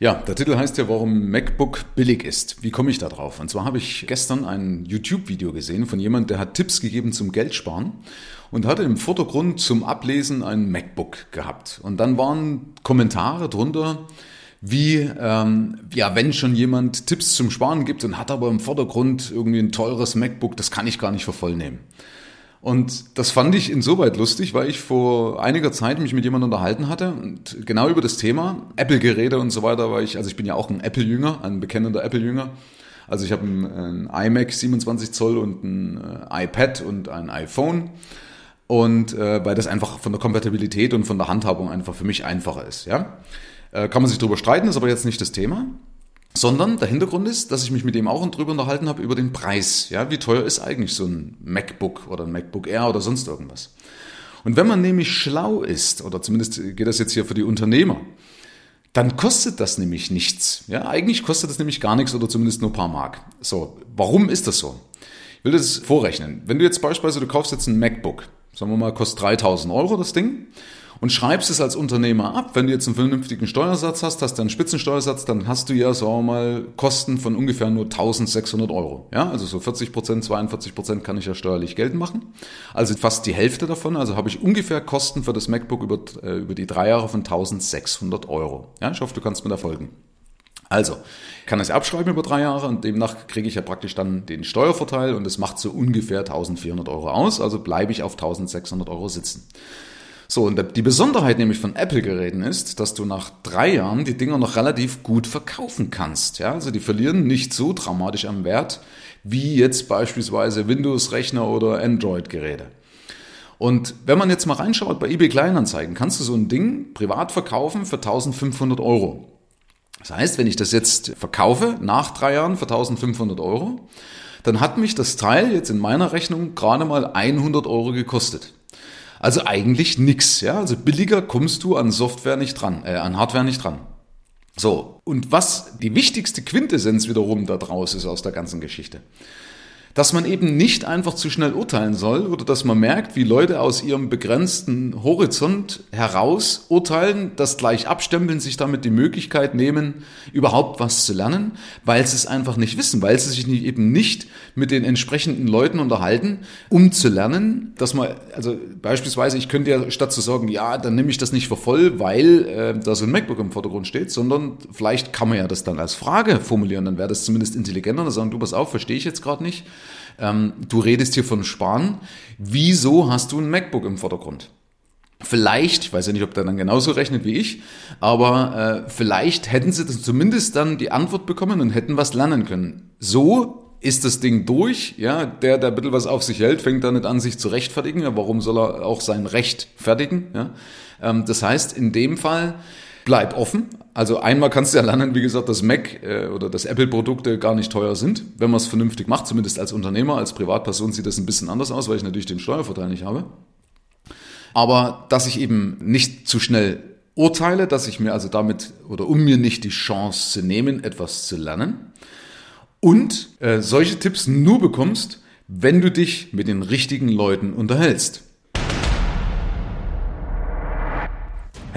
Ja, der Titel heißt ja, warum MacBook billig ist. Wie komme ich da drauf? Und zwar habe ich gestern ein YouTube-Video gesehen von jemand, der hat Tipps gegeben zum Geldsparen und hatte im Vordergrund zum Ablesen ein MacBook gehabt. Und dann waren Kommentare drunter, wie, ähm, ja, wenn schon jemand Tipps zum Sparen gibt und hat aber im Vordergrund irgendwie ein teures MacBook, das kann ich gar nicht voll nehmen. Und das fand ich insoweit lustig, weil ich vor einiger Zeit mich mit jemandem unterhalten hatte und genau über das Thema Apple-Geräte und so weiter, weil ich, also ich bin ja auch ein Apple-Jünger, ein bekennender Apple-Jünger. Also ich habe ein, ein, iMac 27 Zoll und ein äh, iPad und ein iPhone. Und äh, weil das einfach von der Kompatibilität und von der Handhabung einfach für mich einfacher ist. Ja? Äh, kann man sich darüber streiten, ist aber jetzt nicht das Thema. Sondern der Hintergrund ist, dass ich mich mit dem auch drüber unterhalten habe über den Preis. Ja, wie teuer ist eigentlich so ein MacBook oder ein MacBook Air oder sonst irgendwas? Und wenn man nämlich schlau ist, oder zumindest geht das jetzt hier für die Unternehmer, dann kostet das nämlich nichts. Ja, eigentlich kostet das nämlich gar nichts oder zumindest nur ein paar Mark. So, warum ist das so? Ich will das vorrechnen. Wenn du jetzt beispielsweise, du kaufst jetzt ein MacBook, sagen wir mal, kostet 3000 Euro das Ding, und schreibst es als Unternehmer ab. Wenn du jetzt einen vernünftigen Steuersatz hast, hast du einen Spitzensteuersatz, dann hast du ja, sagen wir mal, Kosten von ungefähr nur 1600 Euro. Ja, also so 40 Prozent, 42 Prozent kann ich ja steuerlich geltend machen. Also fast die Hälfte davon. Also habe ich ungefähr Kosten für das MacBook über, äh, über die drei Jahre von 1600 Euro. Ja, ich hoffe, du kannst mir da folgen. Also, kann das abschreiben über drei Jahre und demnach kriege ich ja praktisch dann den Steuervorteil und es macht so ungefähr 1400 Euro aus, also bleibe ich auf 1600 Euro sitzen. So, und die Besonderheit nämlich von Apple-Geräten ist, dass du nach drei Jahren die Dinger noch relativ gut verkaufen kannst. Ja, also die verlieren nicht so dramatisch am Wert wie jetzt beispielsweise Windows-Rechner oder Android-Geräte. Und wenn man jetzt mal reinschaut bei eBay Kleinanzeigen, kannst du so ein Ding privat verkaufen für 1500 Euro. Das heißt, wenn ich das jetzt verkaufe nach drei Jahren für 1500 Euro, dann hat mich das Teil jetzt in meiner Rechnung gerade mal 100 Euro gekostet. Also eigentlich nix, ja. Also billiger kommst du an Software nicht dran, äh, an Hardware nicht dran. So. Und was die wichtigste Quintessenz wiederum da draus ist aus der ganzen Geschichte dass man eben nicht einfach zu schnell urteilen soll oder dass man merkt, wie Leute aus ihrem begrenzten Horizont heraus urteilen, das gleich abstempeln, sich damit die Möglichkeit nehmen, überhaupt was zu lernen, weil sie es einfach nicht wissen, weil sie sich nicht, eben nicht mit den entsprechenden Leuten unterhalten, um zu lernen, dass man, also beispielsweise, ich könnte ja statt zu sagen, ja, dann nehme ich das nicht für voll, weil äh, da so ein MacBook im Vordergrund steht, sondern vielleicht kann man ja das dann als Frage formulieren, dann wäre das zumindest intelligenter, dann sagen, du pass auf, verstehe ich jetzt gerade nicht ähm, du redest hier von Sparen. Wieso hast du ein MacBook im Vordergrund? Vielleicht, ich weiß ja nicht, ob der dann genauso rechnet wie ich, aber äh, vielleicht hätten sie das zumindest dann die Antwort bekommen und hätten was lernen können. So ist das Ding durch, ja, der, der ein bisschen was auf sich hält, fängt dann nicht an, sich zu rechtfertigen, ja, warum soll er auch sein Recht fertigen, ja. Ähm, das heißt, in dem Fall, bleib offen. Also einmal kannst du ja lernen, wie gesagt, dass Mac äh, oder dass Apple-Produkte gar nicht teuer sind, wenn man es vernünftig macht. Zumindest als Unternehmer, als Privatperson sieht das ein bisschen anders aus, weil ich natürlich den Steuervorteil nicht habe. Aber dass ich eben nicht zu schnell urteile, dass ich mir also damit oder um mir nicht die Chance zu nehmen, etwas zu lernen. Und äh, solche Tipps nur bekommst, wenn du dich mit den richtigen Leuten unterhältst.